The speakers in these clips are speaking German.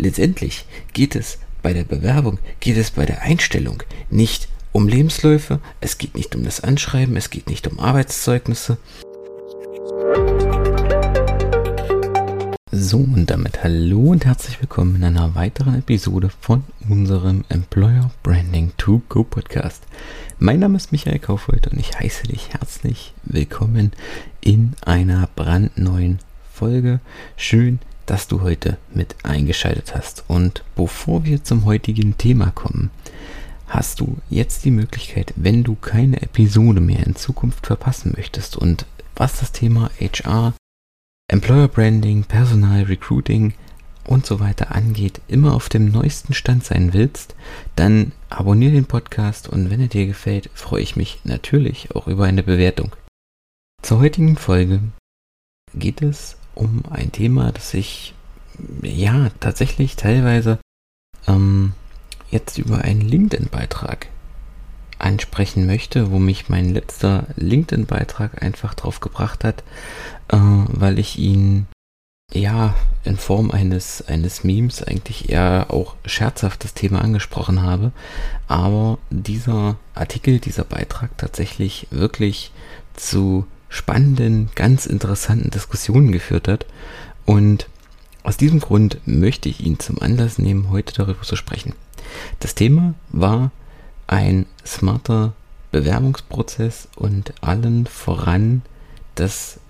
letztendlich geht es bei der Bewerbung, geht es bei der Einstellung nicht um Lebensläufe, es geht nicht um das Anschreiben, es geht nicht um Arbeitszeugnisse. So, und damit hallo und herzlich willkommen in einer weiteren Episode von unserem Employer Branding to Go Podcast. Mein Name ist Michael Kaufhold und ich heiße dich herzlich willkommen in einer brandneuen Folge. Schön, dass du heute mit eingeschaltet hast. Und bevor wir zum heutigen Thema kommen, hast du jetzt die Möglichkeit, wenn du keine Episode mehr in Zukunft verpassen möchtest und was das Thema HR, Employer Branding, Personal Recruiting und so weiter angeht, immer auf dem neuesten Stand sein willst, dann abonniere den Podcast und wenn er dir gefällt, freue ich mich natürlich auch über eine Bewertung. Zur heutigen Folge geht es um ein Thema, das ich ja tatsächlich teilweise ähm, jetzt über einen LinkedIn-Beitrag ansprechen möchte, wo mich mein letzter LinkedIn-Beitrag einfach drauf gebracht hat, äh, weil ich ihn ja in Form eines eines Memes eigentlich eher auch scherzhaft das Thema angesprochen habe, aber dieser Artikel, dieser Beitrag tatsächlich wirklich zu spannenden, ganz interessanten Diskussionen geführt hat. Und aus diesem Grund möchte ich ihn zum Anlass nehmen, heute darüber zu sprechen. Das Thema war ein smarter Bewerbungsprozess und allen voran das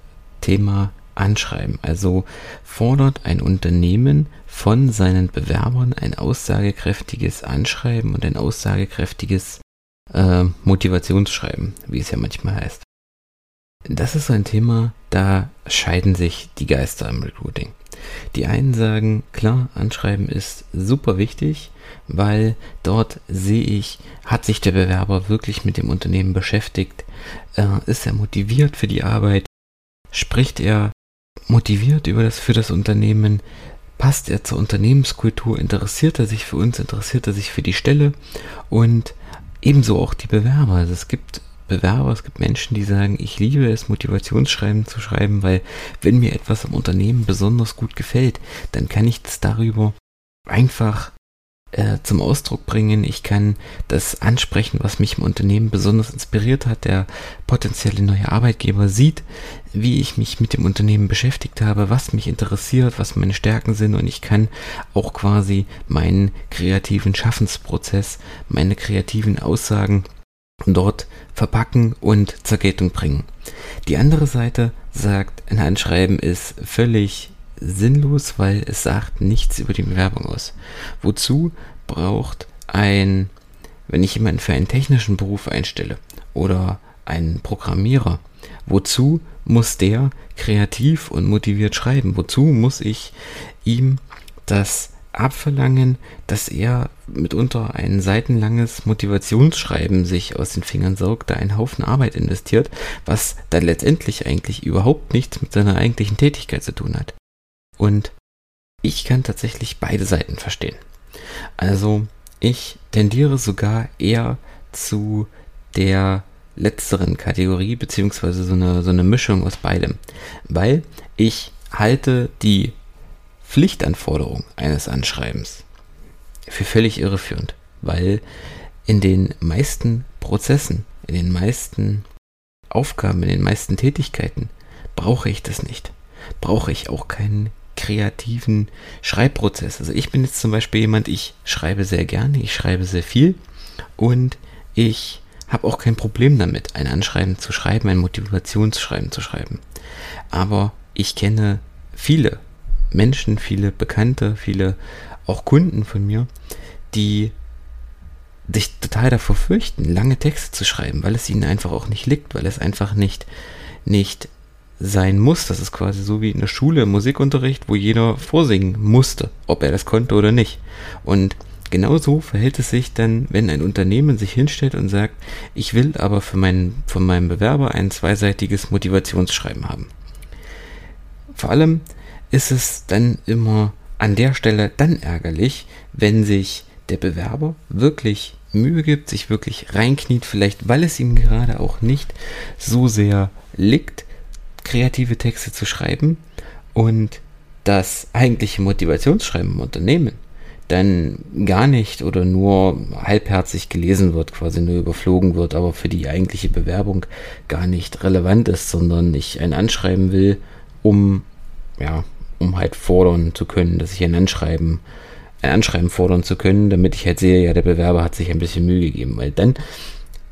Thema Anschreiben. Also fordert ein Unternehmen von seinen Bewerbern ein aussagekräftiges Anschreiben und ein aussagekräftiges äh, Motivationsschreiben, wie es ja manchmal heißt. Das ist ein Thema, da scheiden sich die Geister im Recruiting. Die einen sagen, klar, Anschreiben ist super wichtig, weil dort sehe ich, hat sich der Bewerber wirklich mit dem Unternehmen beschäftigt, äh, ist er motiviert für die Arbeit, spricht er motiviert über das für das Unternehmen, passt er zur Unternehmenskultur, interessiert er sich für uns, interessiert er sich für die Stelle und ebenso auch die Bewerber. Also es gibt Bewerber, es gibt Menschen, die sagen, ich liebe es, Motivationsschreiben zu schreiben, weil wenn mir etwas am Unternehmen besonders gut gefällt, dann kann ich das darüber einfach äh, zum Ausdruck bringen. Ich kann das ansprechen, was mich im Unternehmen besonders inspiriert hat. Der potenzielle neue Arbeitgeber sieht, wie ich mich mit dem Unternehmen beschäftigt habe, was mich interessiert, was meine Stärken sind und ich kann auch quasi meinen kreativen Schaffensprozess, meine kreativen Aussagen dort verpacken und zur Geltung bringen. Die andere Seite sagt, ein Anschreiben ist völlig sinnlos, weil es sagt nichts über die Bewerbung aus. Wozu braucht ein, wenn ich jemanden für einen technischen Beruf einstelle oder einen Programmierer, wozu muss der kreativ und motiviert schreiben? Wozu muss ich ihm das abverlangen, dass er mitunter ein seitenlanges Motivationsschreiben sich aus den Fingern saugt, da einen Haufen Arbeit investiert, was dann letztendlich eigentlich überhaupt nichts mit seiner eigentlichen Tätigkeit zu tun hat. Und ich kann tatsächlich beide Seiten verstehen. Also ich tendiere sogar eher zu der letzteren Kategorie, beziehungsweise so eine, so eine Mischung aus beidem. Weil ich halte die Pflichtanforderung eines Anschreibens für völlig irreführend, weil in den meisten Prozessen, in den meisten Aufgaben, in den meisten Tätigkeiten brauche ich das nicht. Brauche ich auch keinen kreativen Schreibprozess. Also ich bin jetzt zum Beispiel jemand, ich schreibe sehr gerne, ich schreibe sehr viel und ich habe auch kein Problem damit, ein Anschreiben zu schreiben, ein Motivationsschreiben zu schreiben. Aber ich kenne viele Menschen, viele Bekannte, viele auch Kunden von mir, die sich total davor fürchten, lange Texte zu schreiben, weil es ihnen einfach auch nicht liegt, weil es einfach nicht, nicht sein muss. Das ist quasi so wie in der Schule im Musikunterricht, wo jeder vorsingen musste, ob er das konnte oder nicht. Und genau so verhält es sich dann, wenn ein Unternehmen sich hinstellt und sagt, ich will aber für meinen, von meinem Bewerber ein zweiseitiges Motivationsschreiben haben. Vor allem, ist es dann immer an der Stelle dann ärgerlich, wenn sich der Bewerber wirklich Mühe gibt, sich wirklich reinkniet, vielleicht weil es ihm gerade auch nicht so sehr liegt, kreative Texte zu schreiben und das eigentliche Motivationsschreiben im Unternehmen dann gar nicht oder nur halbherzig gelesen wird, quasi nur überflogen wird, aber für die eigentliche Bewerbung gar nicht relevant ist, sondern ich ein Anschreiben will, um, ja, um halt fordern zu können, dass ich ein Anschreiben, ein Anschreiben fordern zu können, damit ich halt sehe, ja, der Bewerber hat sich ein bisschen Mühe gegeben, weil dann,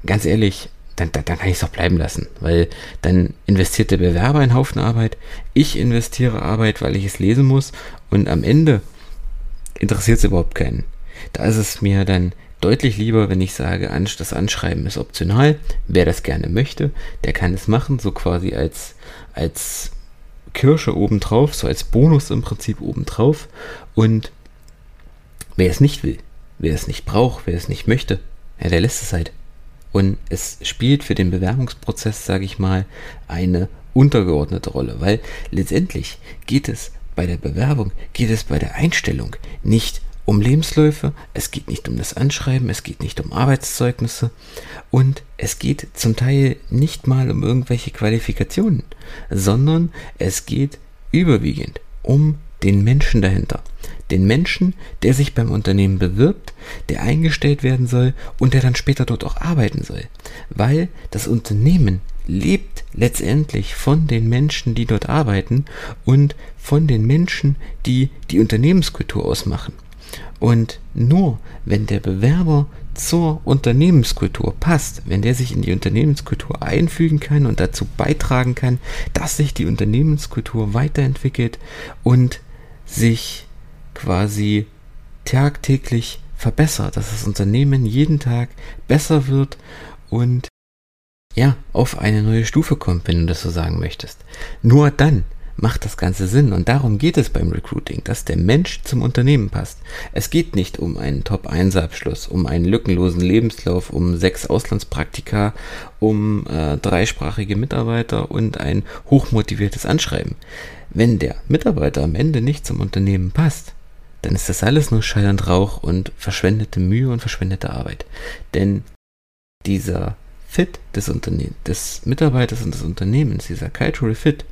ganz ehrlich, dann, dann, dann kann ich es auch bleiben lassen, weil dann investiert der Bewerber einen Haufen Arbeit, ich investiere Arbeit, weil ich es lesen muss und am Ende interessiert es überhaupt keinen. Da ist es mir dann deutlich lieber, wenn ich sage, das Anschreiben ist optional. Wer das gerne möchte, der kann es machen, so quasi als, als Kirsche obendrauf, so als Bonus im Prinzip obendrauf. Und wer es nicht will, wer es nicht braucht, wer es nicht möchte, ja, der lässt es halt. Und es spielt für den Bewerbungsprozess, sage ich mal, eine untergeordnete Rolle, weil letztendlich geht es bei der Bewerbung geht es bei der Einstellung nicht um Lebensläufe, es geht nicht um das Anschreiben, es geht nicht um Arbeitszeugnisse und es geht zum Teil nicht mal um irgendwelche Qualifikationen, sondern es geht überwiegend um den Menschen dahinter. Den Menschen, der sich beim Unternehmen bewirbt, der eingestellt werden soll und der dann später dort auch arbeiten soll. Weil das Unternehmen lebt letztendlich von den Menschen, die dort arbeiten und von den Menschen, die die Unternehmenskultur ausmachen. Und nur wenn der Bewerber zur Unternehmenskultur passt, wenn der sich in die Unternehmenskultur einfügen kann und dazu beitragen kann, dass sich die Unternehmenskultur weiterentwickelt und sich quasi tagtäglich verbessert, dass das Unternehmen jeden Tag besser wird und ja, auf eine neue Stufe kommt, wenn du das so sagen möchtest. Nur dann macht das Ganze Sinn und darum geht es beim Recruiting, dass der Mensch zum Unternehmen passt. Es geht nicht um einen Top-1-Abschluss, um einen lückenlosen Lebenslauf, um sechs Auslandspraktika, um äh, dreisprachige Mitarbeiter und ein hochmotiviertes Anschreiben. Wenn der Mitarbeiter am Ende nicht zum Unternehmen passt, dann ist das alles nur Schall und Rauch und verschwendete Mühe und verschwendete Arbeit. Denn dieser Fit des, Unterne des Mitarbeiters und des Unternehmens, dieser Cultural Fit,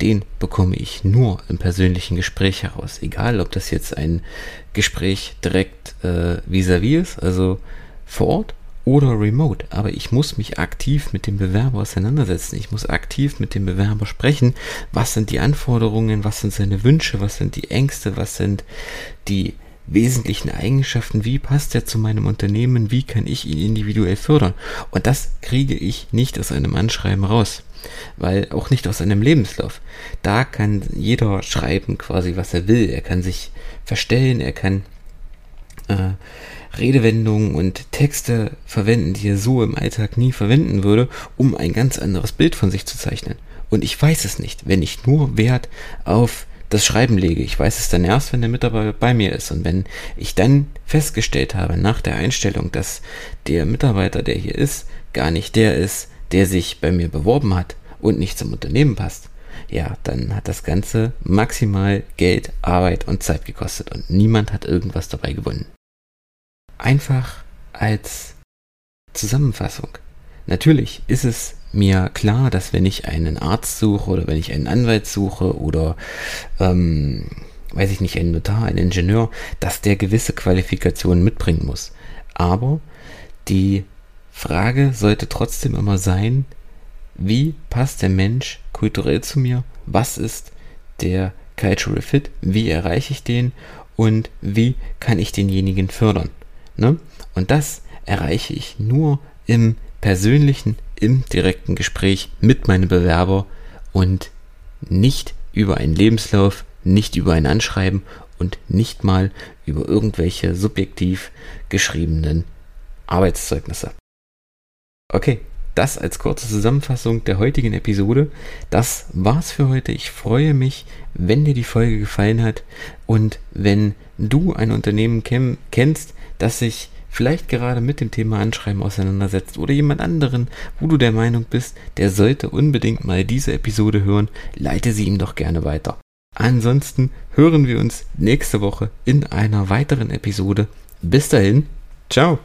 den bekomme ich nur im persönlichen Gespräch heraus. Egal, ob das jetzt ein Gespräch direkt äh, vis-à-vis -vis ist, also vor Ort, oder remote. Aber ich muss mich aktiv mit dem Bewerber auseinandersetzen. Ich muss aktiv mit dem Bewerber sprechen. Was sind die Anforderungen? Was sind seine Wünsche? Was sind die Ängste? Was sind die wesentlichen Eigenschaften, wie passt er zu meinem Unternehmen, wie kann ich ihn individuell fördern. Und das kriege ich nicht aus einem Anschreiben raus, weil auch nicht aus einem Lebenslauf. Da kann jeder schreiben quasi, was er will. Er kann sich verstellen, er kann äh, Redewendungen und Texte verwenden, die er so im Alltag nie verwenden würde, um ein ganz anderes Bild von sich zu zeichnen. Und ich weiß es nicht, wenn ich nur Wert auf das Schreiben lege. Ich weiß es dann erst, wenn der Mitarbeiter bei mir ist. Und wenn ich dann festgestellt habe nach der Einstellung, dass der Mitarbeiter, der hier ist, gar nicht der ist, der sich bei mir beworben hat und nicht zum Unternehmen passt, ja, dann hat das Ganze maximal Geld, Arbeit und Zeit gekostet und niemand hat irgendwas dabei gewonnen. Einfach als Zusammenfassung. Natürlich ist es mir klar, dass wenn ich einen Arzt suche oder wenn ich einen Anwalt suche oder ähm, weiß ich nicht, einen Notar, einen Ingenieur, dass der gewisse Qualifikationen mitbringen muss. Aber die Frage sollte trotzdem immer sein, wie passt der Mensch kulturell zu mir? Was ist der Cultural Fit? Wie erreiche ich den? Und wie kann ich denjenigen fördern? Ne? Und das erreiche ich nur im persönlichen, im direkten Gespräch mit meinem Bewerber und nicht über einen Lebenslauf, nicht über ein Anschreiben und nicht mal über irgendwelche subjektiv geschriebenen Arbeitszeugnisse. Okay, das als kurze Zusammenfassung der heutigen Episode. Das war's für heute. Ich freue mich, wenn dir die Folge gefallen hat und wenn du ein Unternehmen kennst, das sich vielleicht gerade mit dem Thema Anschreiben auseinandersetzt oder jemand anderen, wo du der Meinung bist, der sollte unbedingt mal diese Episode hören, leite sie ihm doch gerne weiter. Ansonsten hören wir uns nächste Woche in einer weiteren Episode. Bis dahin, ciao.